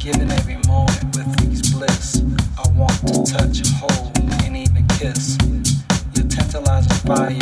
given every moment with these bliss. I want to touch, and hold, and even kiss. Your tantalizing fire.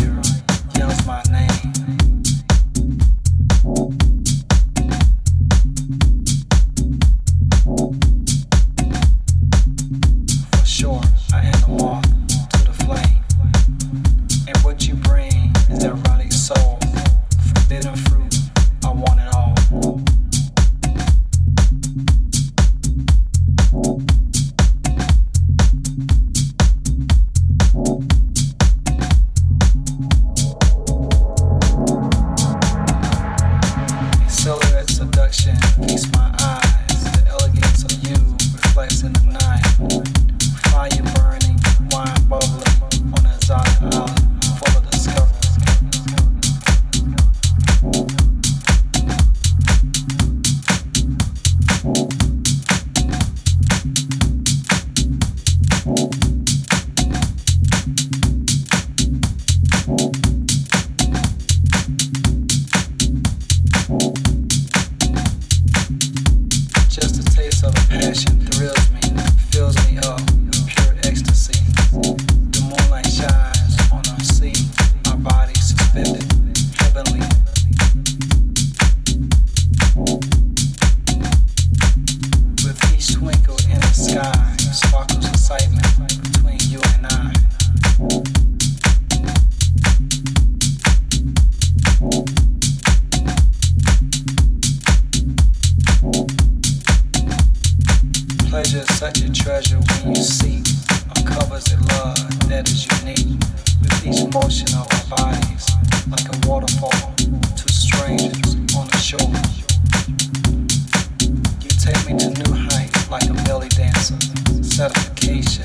suffocation.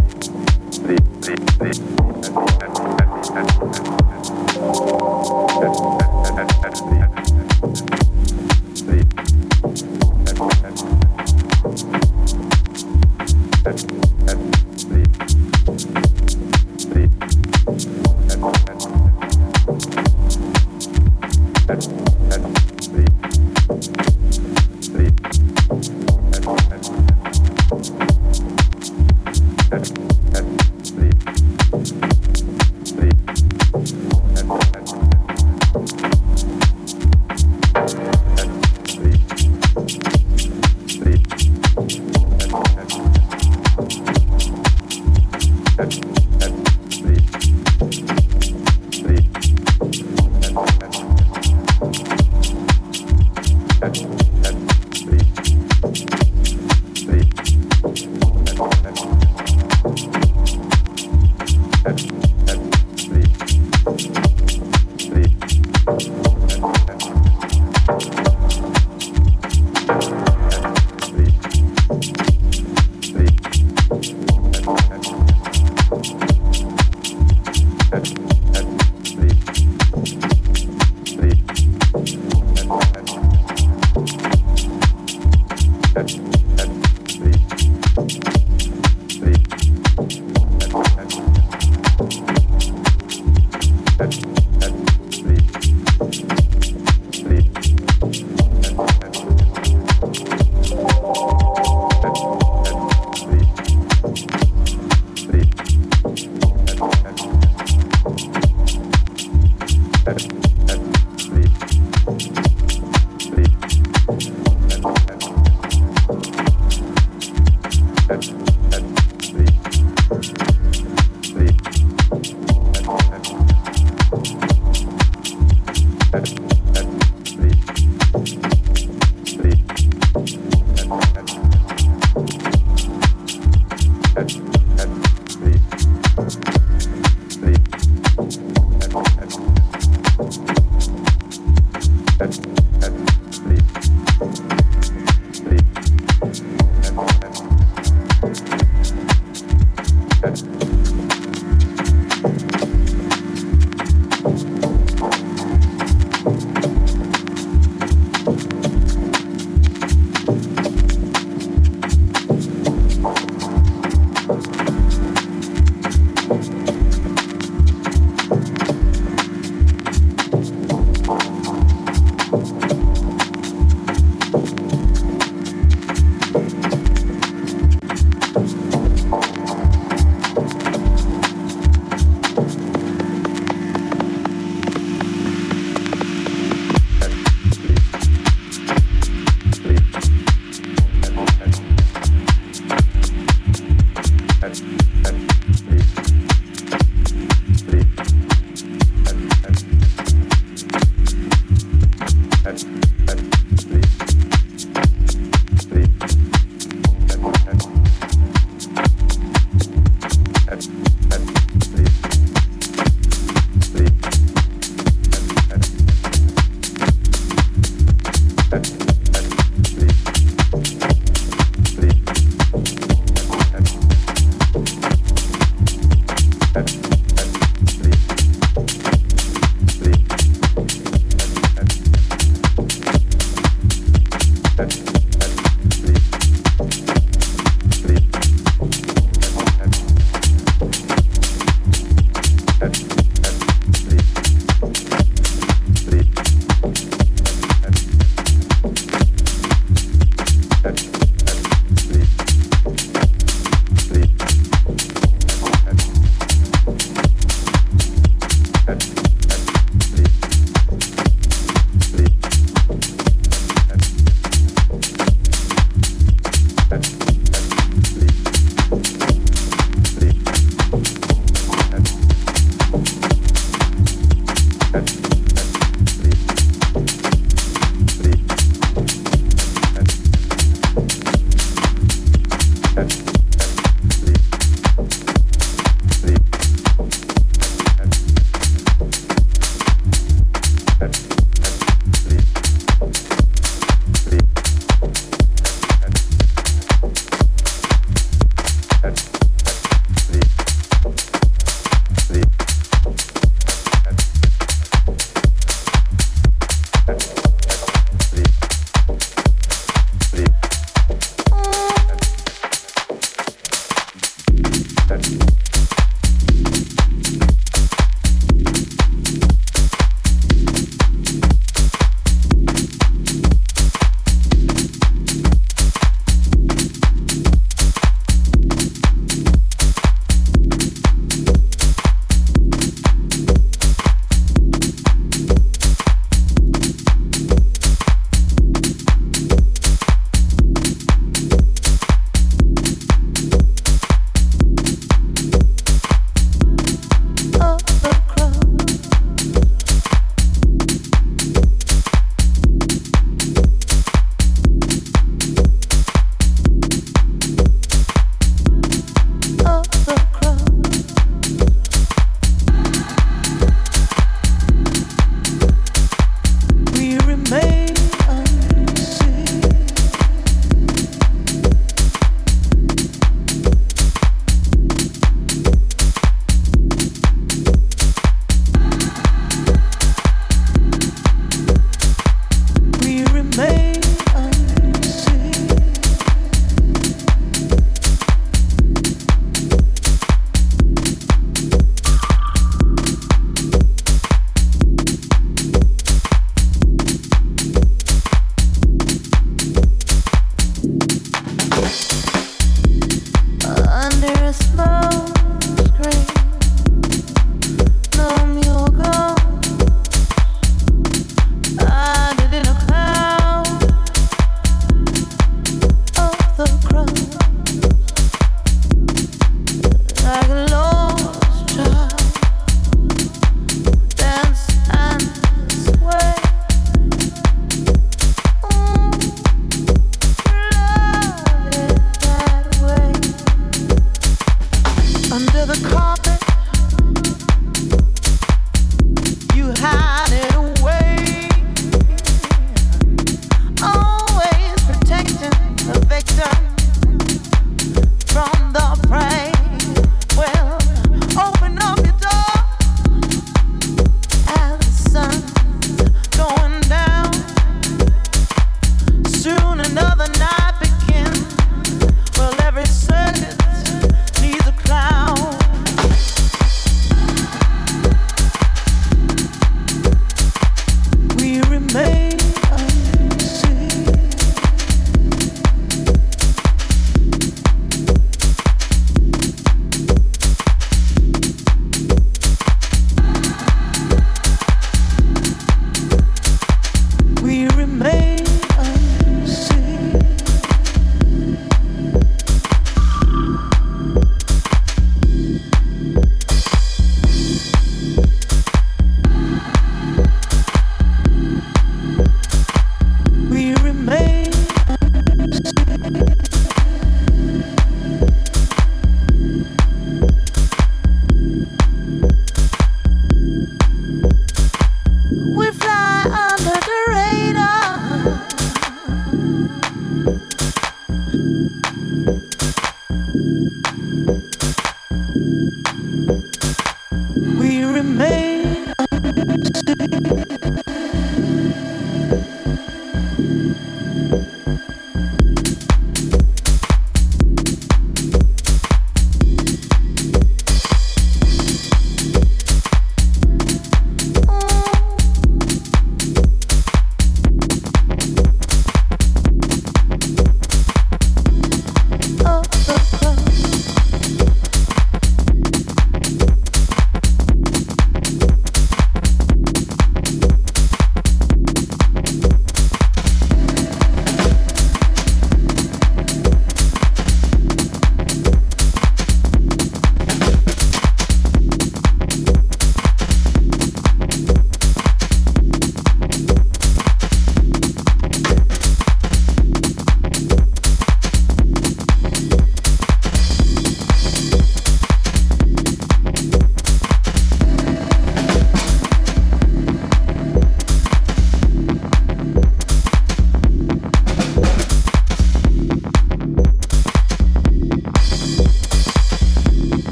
make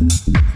Mm-hmm.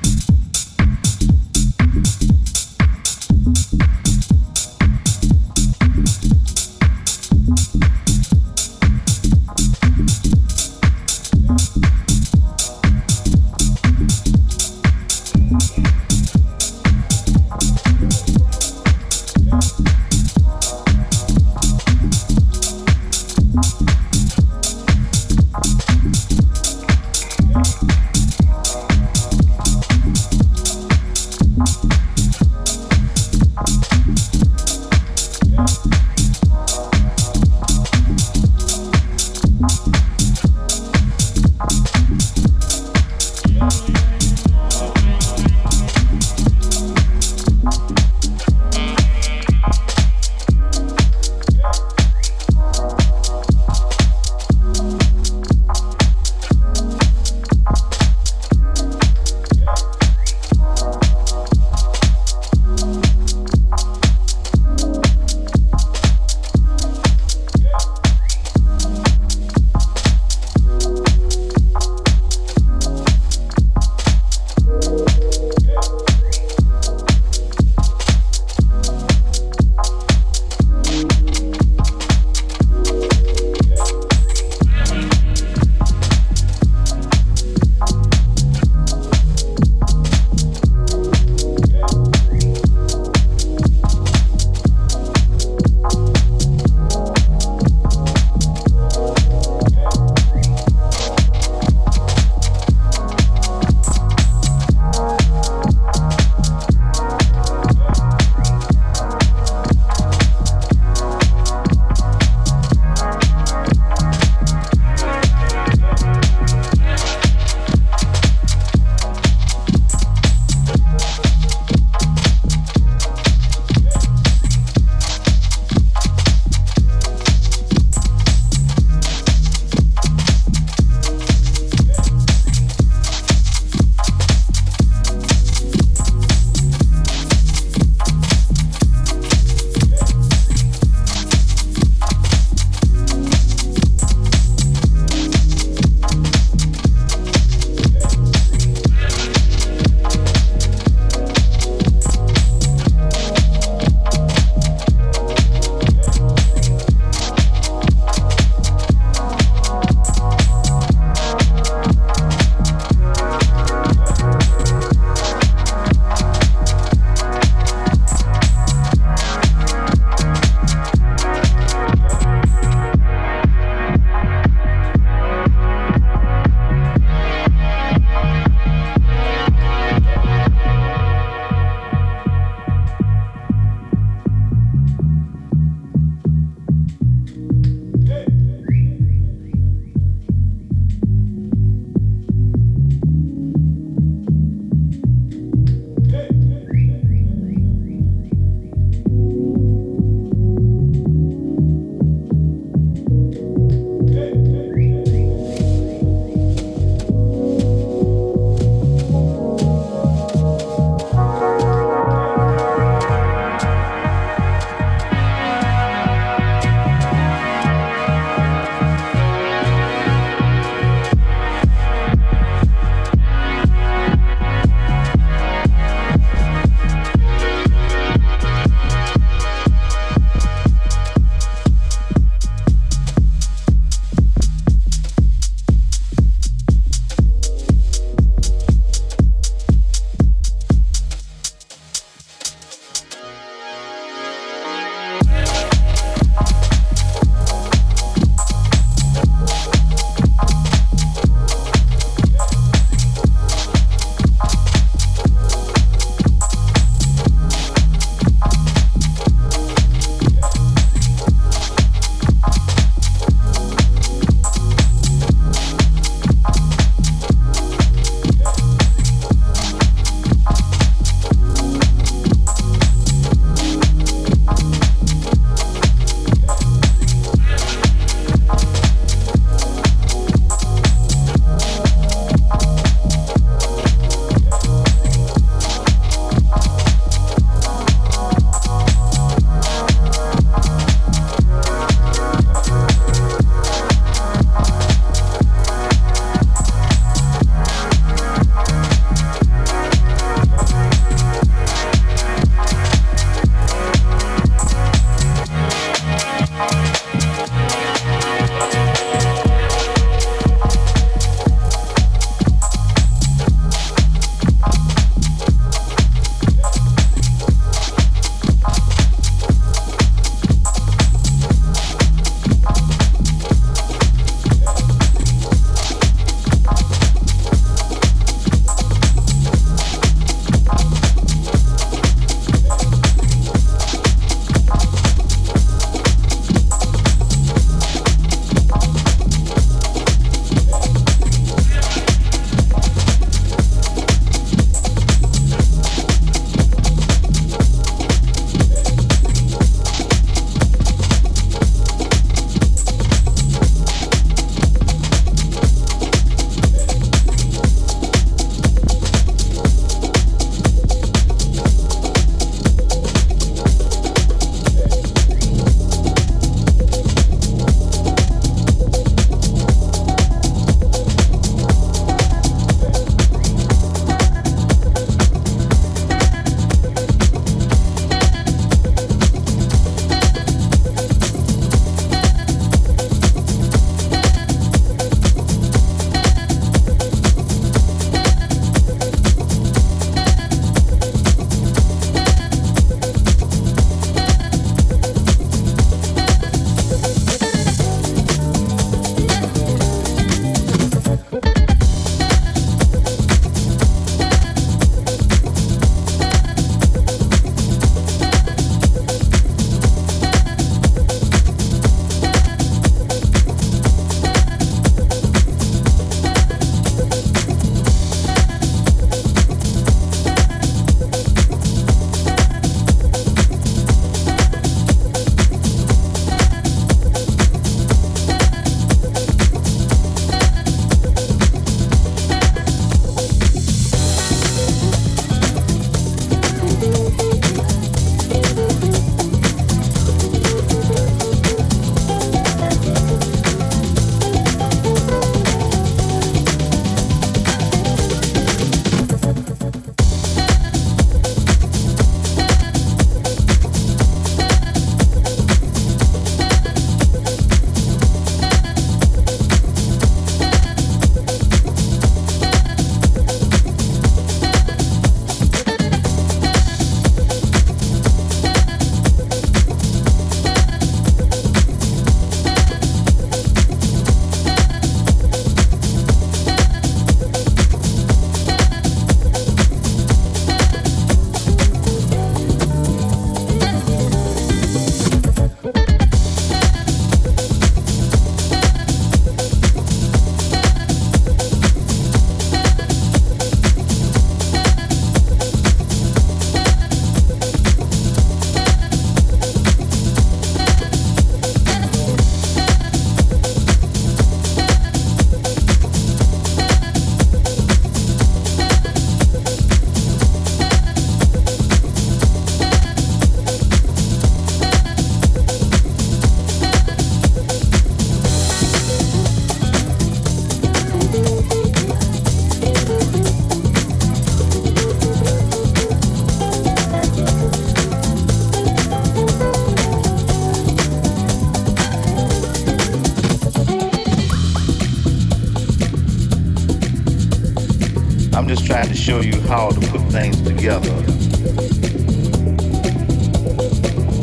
How to put things together.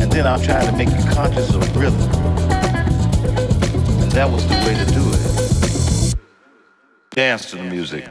And then I'm trying to make you conscious of rhythm. And that was the way to do it. Dance to the music.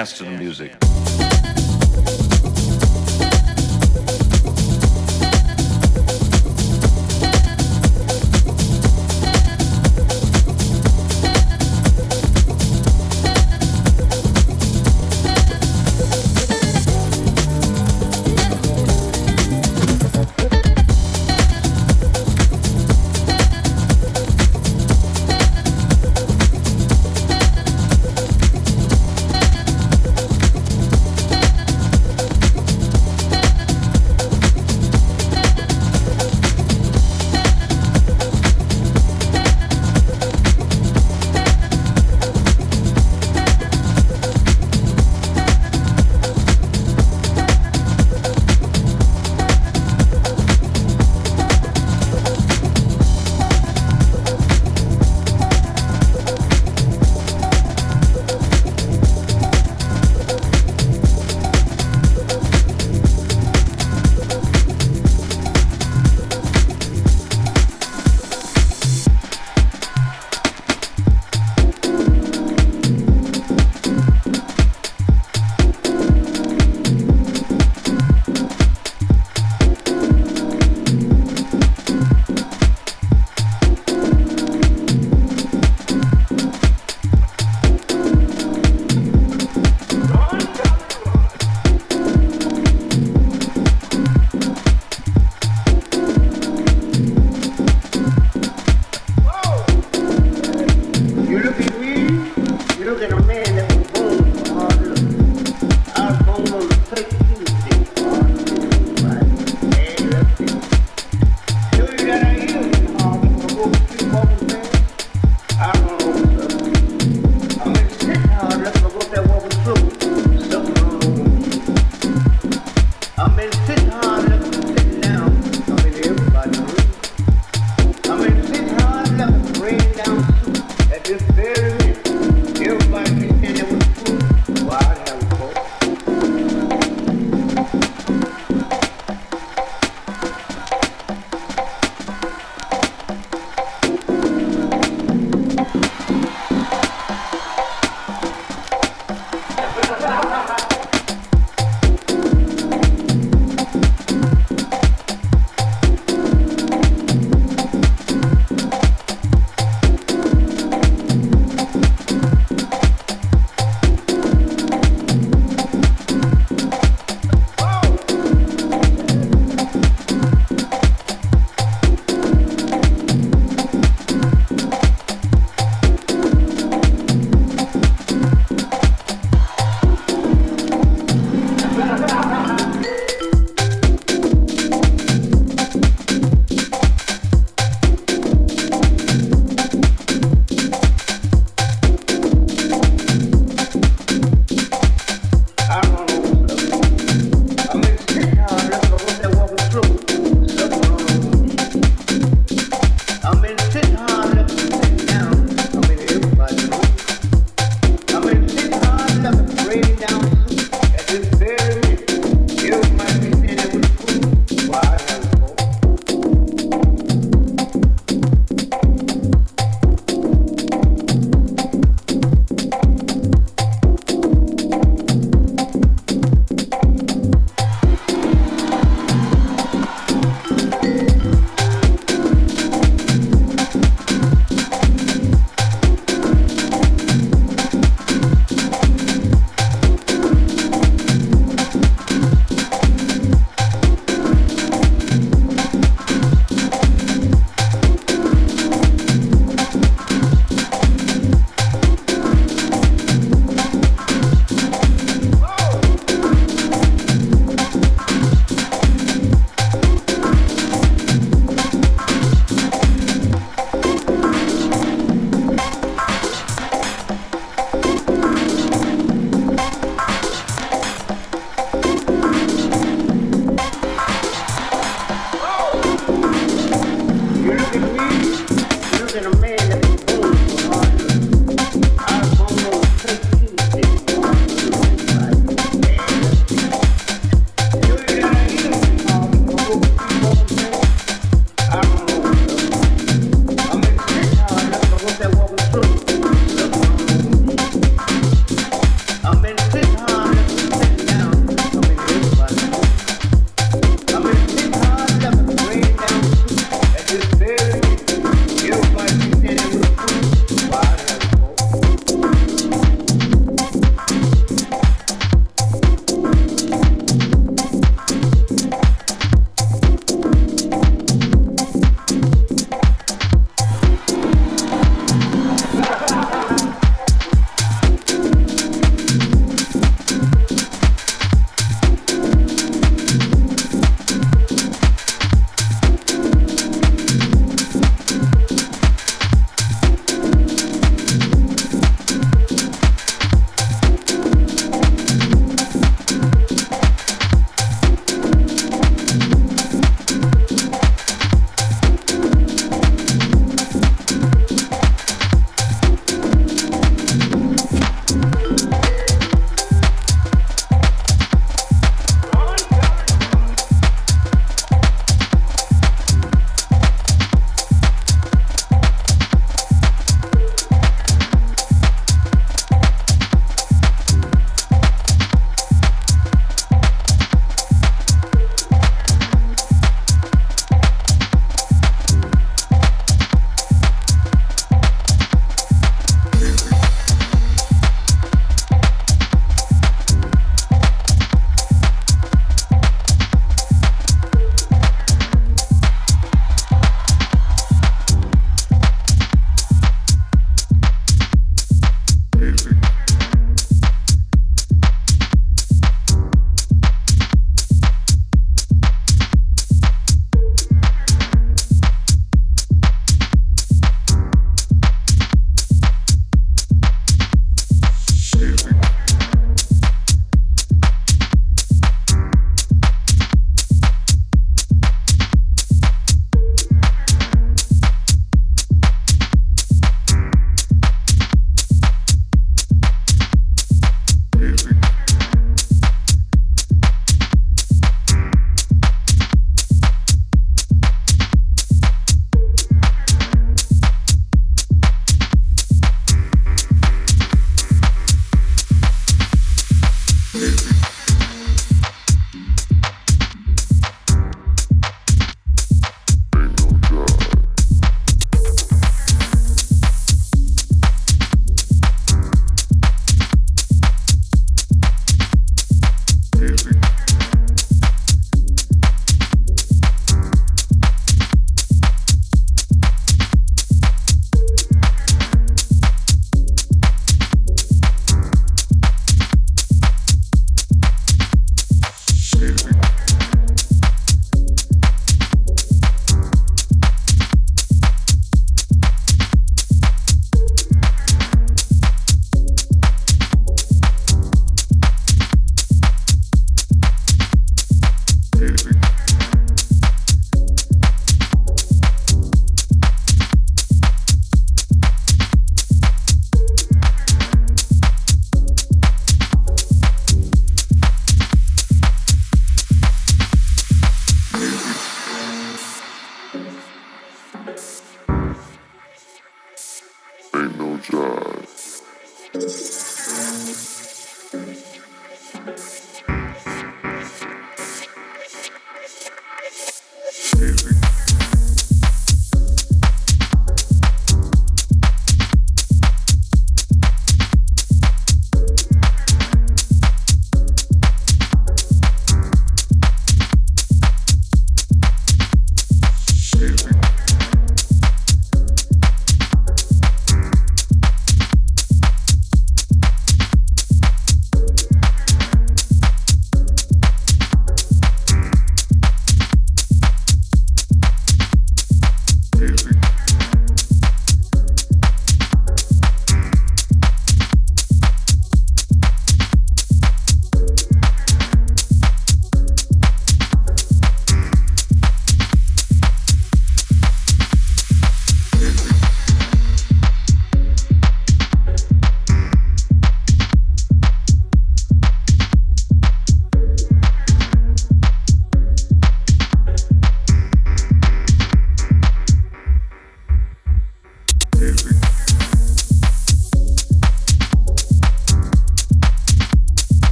Dance to the music.